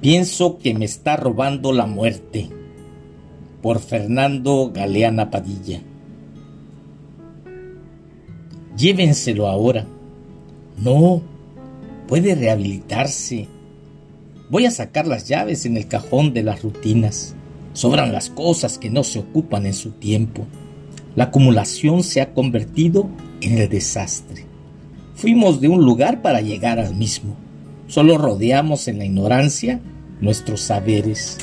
Pienso que me está robando la muerte. Por Fernando Galeana Padilla. Llévenselo ahora. No, puede rehabilitarse. Voy a sacar las llaves en el cajón de las rutinas. Sobran las cosas que no se ocupan en su tiempo. La acumulación se ha convertido en el desastre. Fuimos de un lugar para llegar al mismo. Solo rodeamos en la ignorancia nuestros saberes.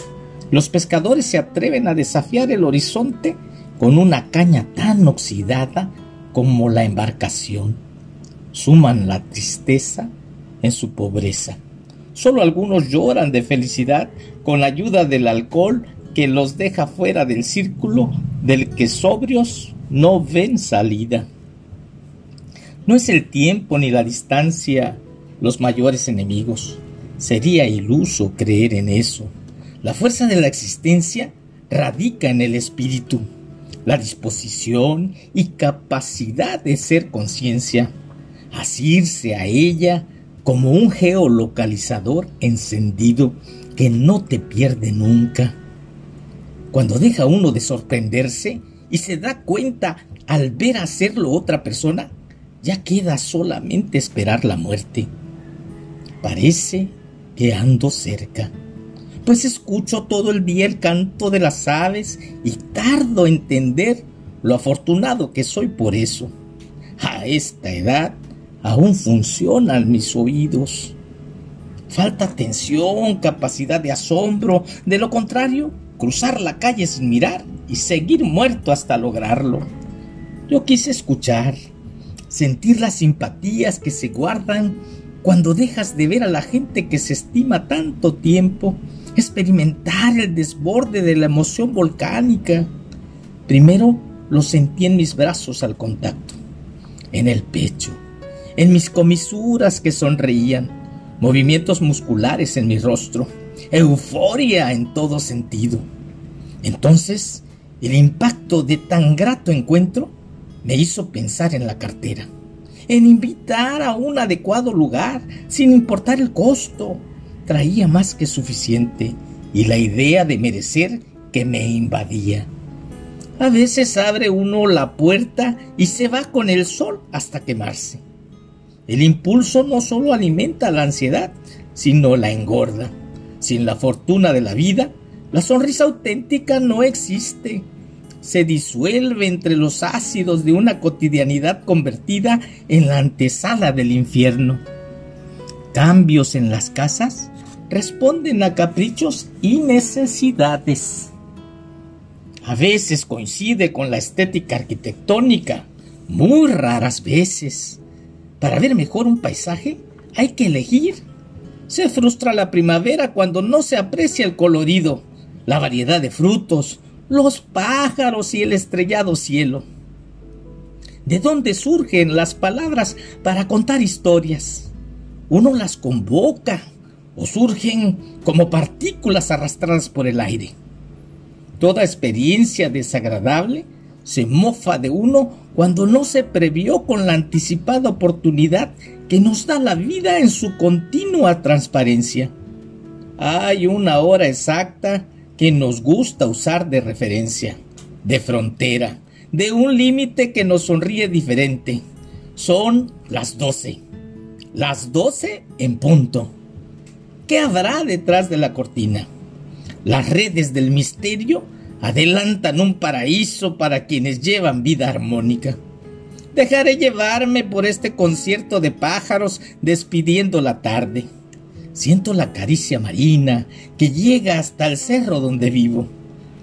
Los pescadores se atreven a desafiar el horizonte con una caña tan oxidada como la embarcación. Suman la tristeza en su pobreza. Solo algunos lloran de felicidad con la ayuda del alcohol que los deja fuera del círculo del que sobrios no ven salida. No es el tiempo ni la distancia los mayores enemigos. Sería iluso creer en eso. La fuerza de la existencia radica en el espíritu, la disposición y capacidad de ser conciencia, asirse a ella como un geolocalizador encendido que no te pierde nunca. Cuando deja uno de sorprenderse y se da cuenta al ver hacerlo otra persona, ya queda solamente esperar la muerte. Parece que ando cerca, pues escucho todo el día el canto de las aves y tardo en entender lo afortunado que soy por eso. A esta edad aún funcionan mis oídos. Falta atención, capacidad de asombro, de lo contrario, cruzar la calle sin mirar y seguir muerto hasta lograrlo. Yo quise escuchar, sentir las simpatías que se guardan cuando dejas de ver a la gente que se estima tanto tiempo, experimentar el desborde de la emoción volcánica. Primero lo sentí en mis brazos al contacto, en el pecho, en mis comisuras que sonreían, movimientos musculares en mi rostro, euforia en todo sentido. Entonces, el impacto de tan grato encuentro me hizo pensar en la cartera en invitar a un adecuado lugar, sin importar el costo. Traía más que suficiente y la idea de merecer que me invadía. A veces abre uno la puerta y se va con el sol hasta quemarse. El impulso no solo alimenta la ansiedad, sino la engorda. Sin la fortuna de la vida, la sonrisa auténtica no existe se disuelve entre los ácidos de una cotidianidad convertida en la antesala del infierno. Cambios en las casas responden a caprichos y necesidades. A veces coincide con la estética arquitectónica, muy raras veces. Para ver mejor un paisaje hay que elegir. Se frustra la primavera cuando no se aprecia el colorido, la variedad de frutos, los pájaros y el estrellado cielo. ¿De dónde surgen las palabras para contar historias? Uno las convoca o surgen como partículas arrastradas por el aire. Toda experiencia desagradable se mofa de uno cuando no se previó con la anticipada oportunidad que nos da la vida en su continua transparencia. Hay una hora exacta que nos gusta usar de referencia, de frontera, de un límite que nos sonríe diferente. Son las doce. Las doce en punto. ¿Qué habrá detrás de la cortina? Las redes del misterio adelantan un paraíso para quienes llevan vida armónica. Dejaré llevarme por este concierto de pájaros despidiendo la tarde Siento la caricia marina que llega hasta el cerro donde vivo.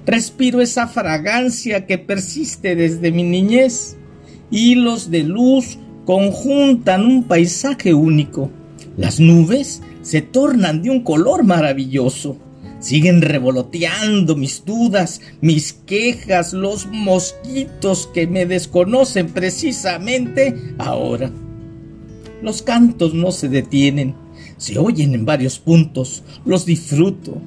Respiro esa fragancia que persiste desde mi niñez. Hilos de luz conjuntan un paisaje único. Las nubes se tornan de un color maravilloso. Siguen revoloteando mis dudas, mis quejas, los mosquitos que me desconocen precisamente ahora. Los cantos no se detienen se oyen en varios puntos, los disfruto.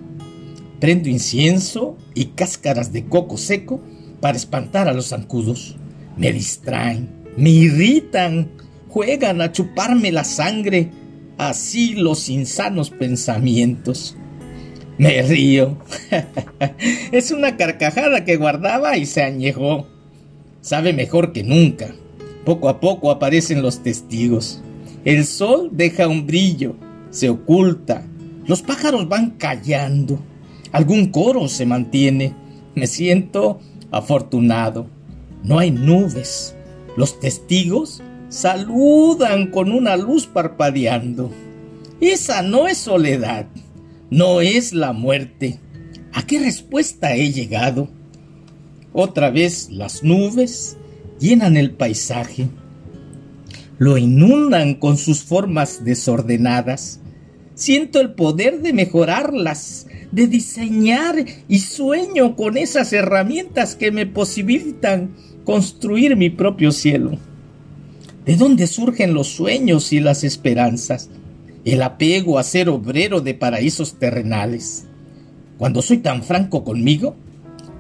Prendo incienso y cáscaras de coco seco para espantar a los zancudos. Me distraen, me irritan, juegan a chuparme la sangre, así los insanos pensamientos. Me río. es una carcajada que guardaba y se añejó. Sabe mejor que nunca. Poco a poco aparecen los testigos. El sol deja un brillo, se oculta. Los pájaros van callando. Algún coro se mantiene. Me siento afortunado. No hay nubes. Los testigos saludan con una luz parpadeando. Esa no es soledad no es la muerte. ¿A qué respuesta he llegado? Otra vez las nubes llenan el paisaje, lo inundan con sus formas desordenadas. Siento el poder de mejorarlas, de diseñar y sueño con esas herramientas que me posibilitan construir mi propio cielo. ¿De dónde surgen los sueños y las esperanzas? el apego a ser obrero de paraísos terrenales. Cuando soy tan franco conmigo,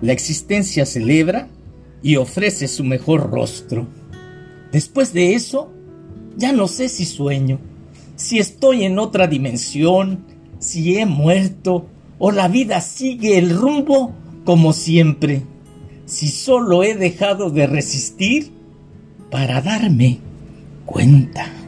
la existencia celebra y ofrece su mejor rostro. Después de eso, ya no sé si sueño, si estoy en otra dimensión, si he muerto o la vida sigue el rumbo como siempre, si solo he dejado de resistir para darme cuenta.